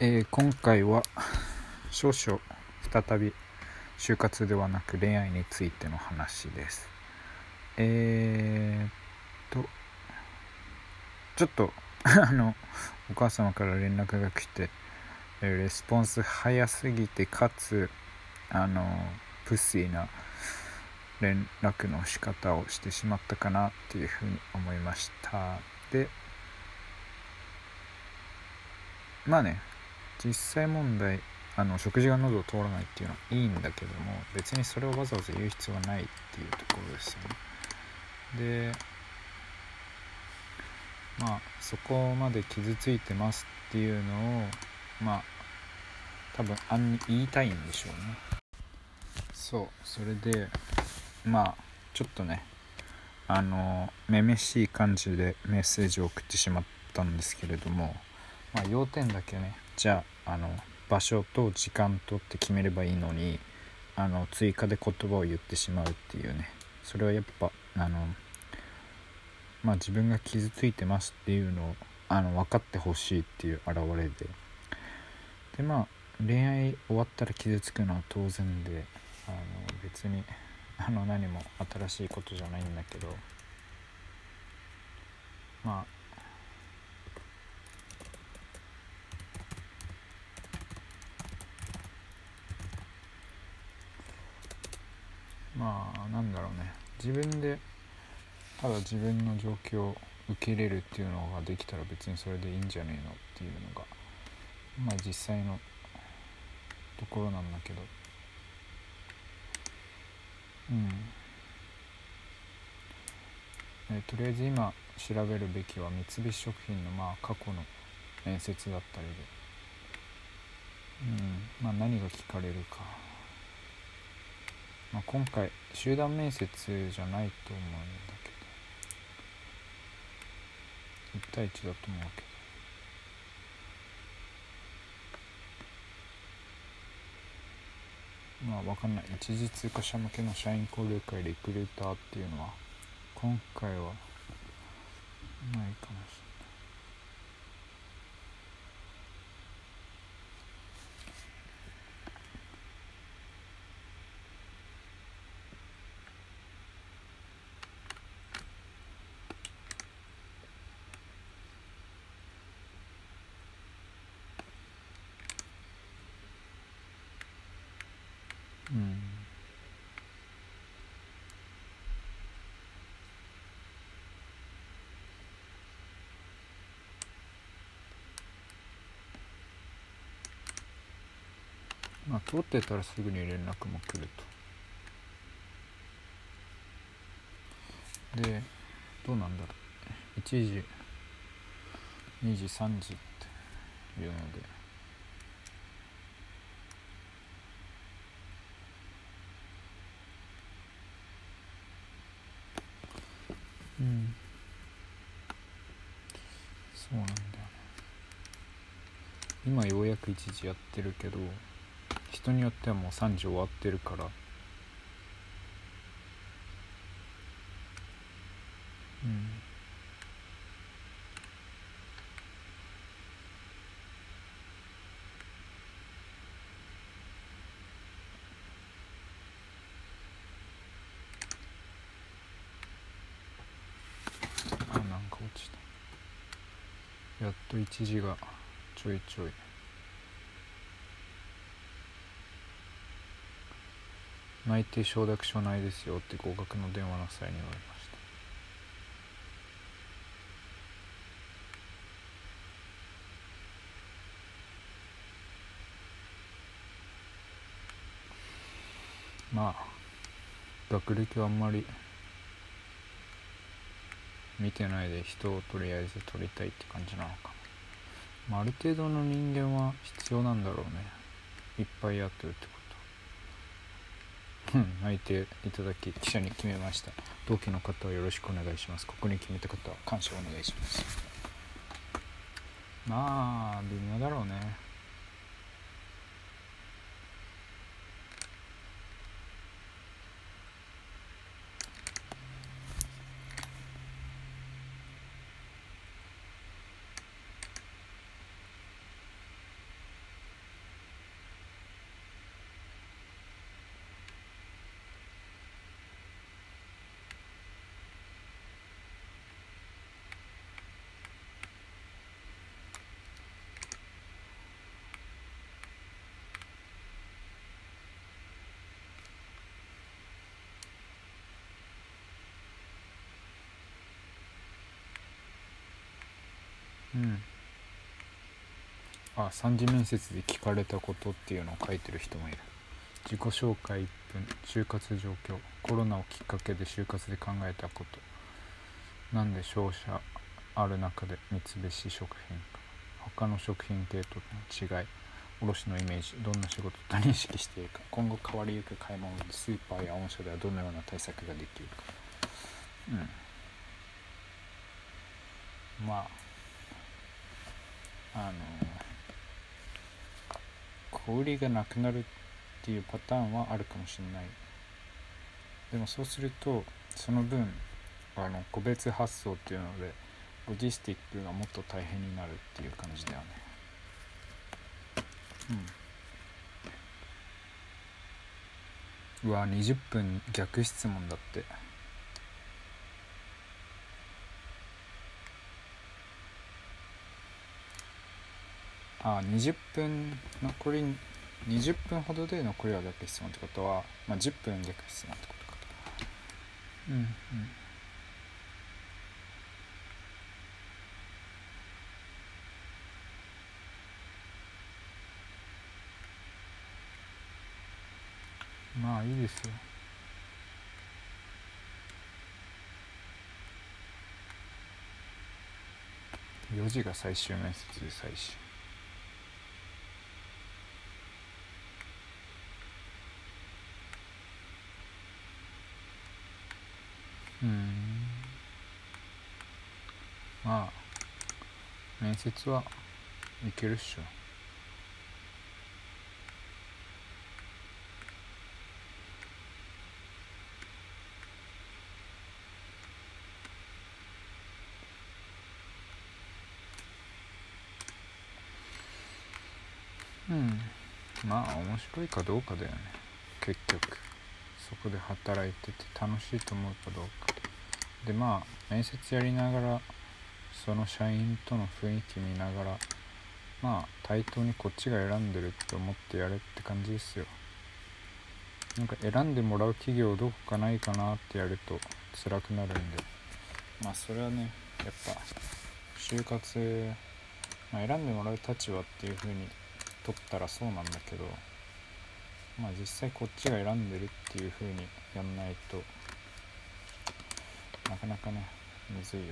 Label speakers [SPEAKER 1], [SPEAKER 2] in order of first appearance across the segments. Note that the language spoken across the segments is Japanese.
[SPEAKER 1] えー今回は少々再び就活ではなく恋愛についての話です。えー、っとちょっと あのお母様から連絡が来てレスポンス早すぎてかつあのプッシーな連絡の仕方をしてしまったかなっていうふうに思いました。でまあね実際問題あの食事が喉を通らないっていうのはいいんだけども別にそれをわざわざ言う必要はないっていうところですよね。でまあそこまで傷ついてますっていうのをまあ多分暗に言いたいんでしょうね。そうそれでまあちょっとねあのめめしい感じでメッセージを送ってしまったんですけれどもまあ要点だけね。じゃああの場所と時間とって決めればいいのにあの追加で言葉を言ってしまうっていうね。それはやっぱあのまあ自分が傷ついてますっていうのをあの分かってほしいっていう表れで。でまあ恋愛終わったら傷つくのは当然であの別にあの何も新しいことじゃないんだけど。まあまあなんだろうね。自分でただ自分の状況を受け入れるっていうのができたら別にそれでいいんじゃねえのっていうのがまあ実際のところなんだけど。うん。えとりあえず今調べるべきは三菱食品のまあ過去の面接だったりで。うん。まあ何が聞かれるか。まあ、今回集団面接じゃないと思うんだけど。1対1だと思うけど。まあ分かんない。一時通過者向けの社員交流会リクルーターっていうのは今回はないかもしれないうんまあ通ってたらすぐに連絡も来ると。でどうなんだろう。1時2時3時っていうので。うん。そうなんだよね。今ようやく1時やってるけど。人によってはもう3時終わってるから。うん。あなんか落ちた。やっと1時がちょいちょい。内定承諾書ないですよって合格の電話の際に言われました。まあ学歴はあんまり見てないで人をとりあえず取りたいって感じなのか、まあ、ある程度の人間は必要なんだろうね。いっぱいやってるってこと。内定いただき記者に決めました。同期の方はよろしくお願いします。ここに決めた方は感謝お願いします。まあ微妙だろうねうんあ三次面接で聞かれたことっていうのを書いてる人もいる。自己紹介1分就活状況コロナをきっかけで就活で考えたこと。なんで商社ある中で三菱食品か。他の食品系との違い卸のイメージどんな仕事と認識しているか。今後変わりゆく買い物でスーパーや御社ではどのような対策ができるか。うん。まああの小売りがなくなるっていうパターンはあるかもしれない。でもそうするとその分あの個別発送っていうのでロジスティックがもっと大変になるっていう感じだよね。うん。うわ20分逆質問だって。あ20分残り20分ほどで残りは逆質問ってことは、まあ、10分逆質問ってことか。うんうん。まあいいですよ。4時が最終面接で最終うん。まあ面接はいけるっしょ。うん。まあ面白いかどうかだよね。結局。そこで働いてて楽しいと思うかどうか。でまあ面接やりながらその社員との雰囲気見ながらまあ対等にこっちが選んでるって思ってやれって感じですよ。なんか選んでもらう企業どこかないかなってやると辛くなるんで。まあそれはねやっぱ就活、まあ、選んでもらう立場っていう風に取ったらそうなんだけどまあ実際こっちが選んでるっていう風にやんないとなかなかねむずいよ。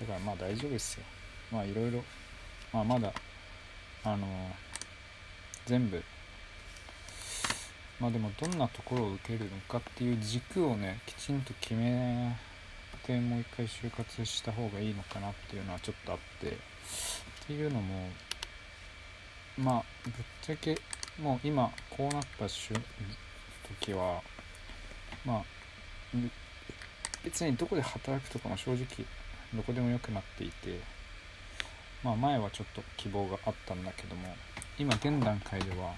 [SPEAKER 1] だからまあ大丈夫ですよ。まあいろいろ。まあまだあの全部。まあでもどんなところを受けるのかっていう軸をねきちんと決めてもう一回就活した方がいいのかなっていうのはちょっとあって。っていうのもまあぶっちゃけもう今こうなった時はまあ別にどこで働くとかも正直どこでもよくなっていてまあ前はちょっと希望があったんだけども今現段階では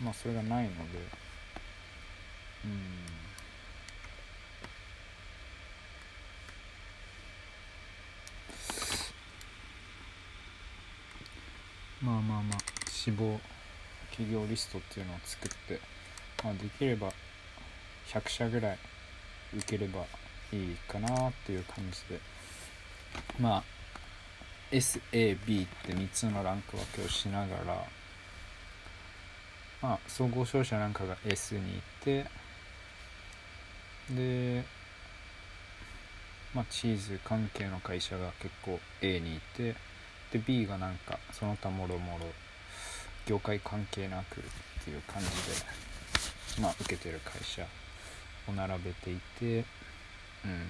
[SPEAKER 1] まあそれがないのでうん。まあまあまあ。志望企業リストっていうのを作って、まあ、できれば100社ぐらい受ければいいかなっていう感じで。まあ SAB って3つのランク分けをしながらまあ総合商社なんかが S にいてでまあチーズ関係の会社が結構 A にいてで B がなんかその他もろもろ業界関係なくっていう感じでまあ受けてる会社を並べていてうん。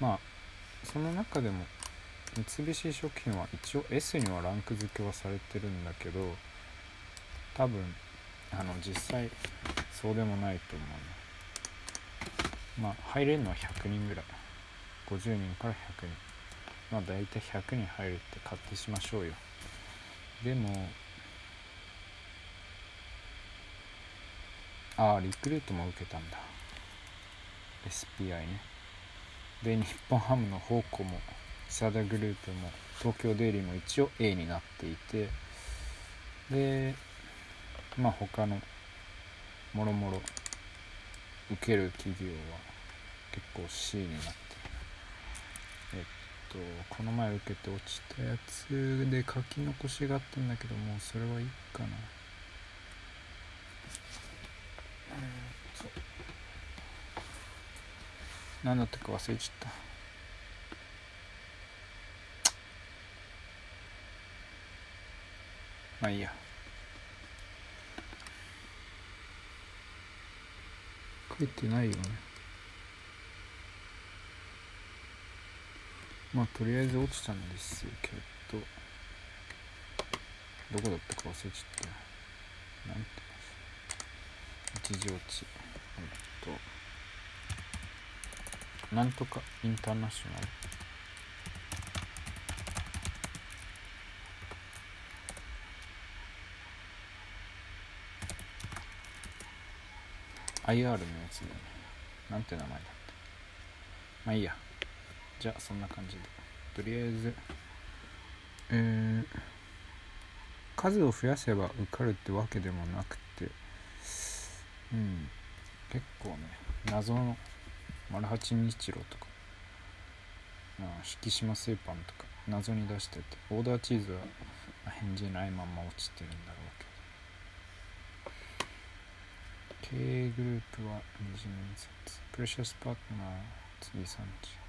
[SPEAKER 1] まあその中でも三菱食品は一応 S にはランク付けはされてるんだけど多分あの実際そうでもないと思うね。まあ入れるのは100人ぐらい。50人から100人。まあ大体100人入るって勝手しましょうよ。でもああリクルートも受けたんだ。SPI ね。で日本ハムの宝庫もサダグループも東京デイリーも一応 A になっていてでまあ他のもろもろ受ける企業は結構 C になって。えっとこの前受けて落ちたやつで書き残しがあったんだけどもうそれはいいかな。何だったか忘れちゃった。まあいいや。書いてないよね。まあとりあえず落ちたんですけど。どこだったか忘れちゃった。なんて一時落ちえっと。なんとかインターナショナル。IR のやつでね。なんて名前だった？まあいいや。じゃあそんな感じで。とりあえずえー、数を増やせば受かるってわけでもなくて。うん。結構ね謎の丸八日露とか、あ、引島製パンとか謎に出しててオーダーチーズは返事ないまま落ちてるんだろうけど。K グループは二次面接。プレシャスパートナー次産地